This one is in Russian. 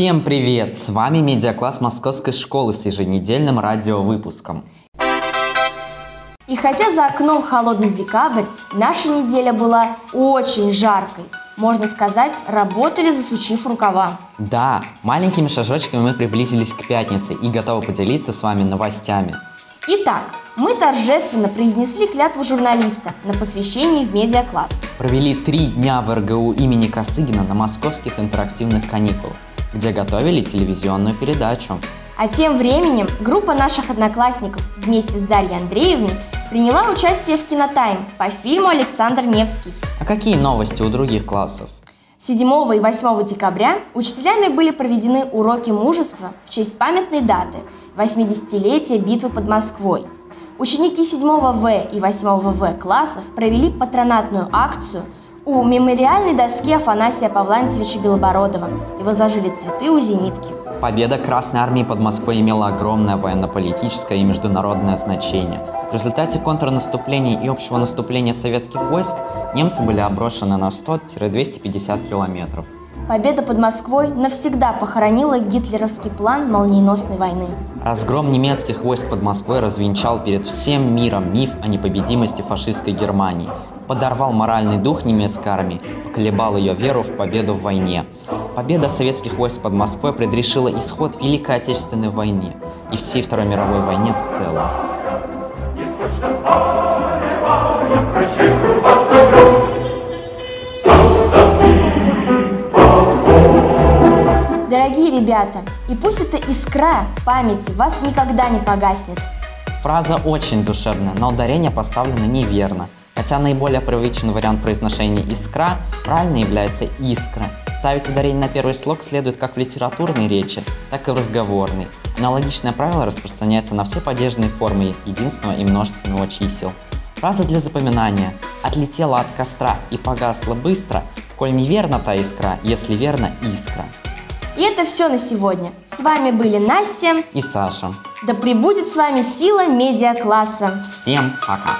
Всем привет! С вами медиакласс Московской школы с еженедельным радиовыпуском. И хотя за окном холодный декабрь, наша неделя была очень жаркой. Можно сказать, работали засучив рукава. Да, маленькими шажочками мы приблизились к пятнице и готовы поделиться с вами новостями. Итак, мы торжественно произнесли клятву журналиста на посвящении в медиакласс. Провели три дня в РГУ имени Косыгина на московских интерактивных каникулах, где готовили телевизионную передачу. А тем временем группа наших одноклассников вместе с Дарьей Андреевной приняла участие в кинотайм по фильму «Александр Невский». А какие новости у других классов? 7 и 8 декабря учителями были проведены уроки мужества в честь памятной даты – 80-летия битвы под Москвой. Ученики 7 В и 8 В классов провели патронатную акцию у мемориальной доски Афанасия Павлантьевича Белобородова и возложили цветы у зенитки. Победа Красной Армии под Москвой имела огромное военно-политическое и международное значение. В результате контрнаступления и общего наступления советских войск немцы были оброшены на 100-250 километров. Победа под Москвой навсегда похоронила гитлеровский план молниеносной войны. Разгром немецких войск под Москвой развенчал перед всем миром миф о непобедимости фашистской Германии, подорвал моральный дух немецкой армии, поколебал ее веру в победу в войне. Победа советских войск под Москвой предрешила исход Великой Отечественной войны и всей Второй мировой войне в целом. Дорогие ребята, и пусть эта искра памяти вас никогда не погаснет. Фраза очень душевная, но ударение поставлено неверно. Хотя наиболее привычный вариант произношения «искра» правильно является «искра». Ставить ударение на первый слог следует как в литературной речи, так и в разговорной. Аналогичное правило распространяется на все падежные формы единственного и множественного чисел. Фраза для запоминания «отлетела от костра и погасла быстро», коль неверна та искра, если верно искра. И это все на сегодня. С вами были Настя И Саша. Да пребудет с вами сила медиакласса. Всем пока!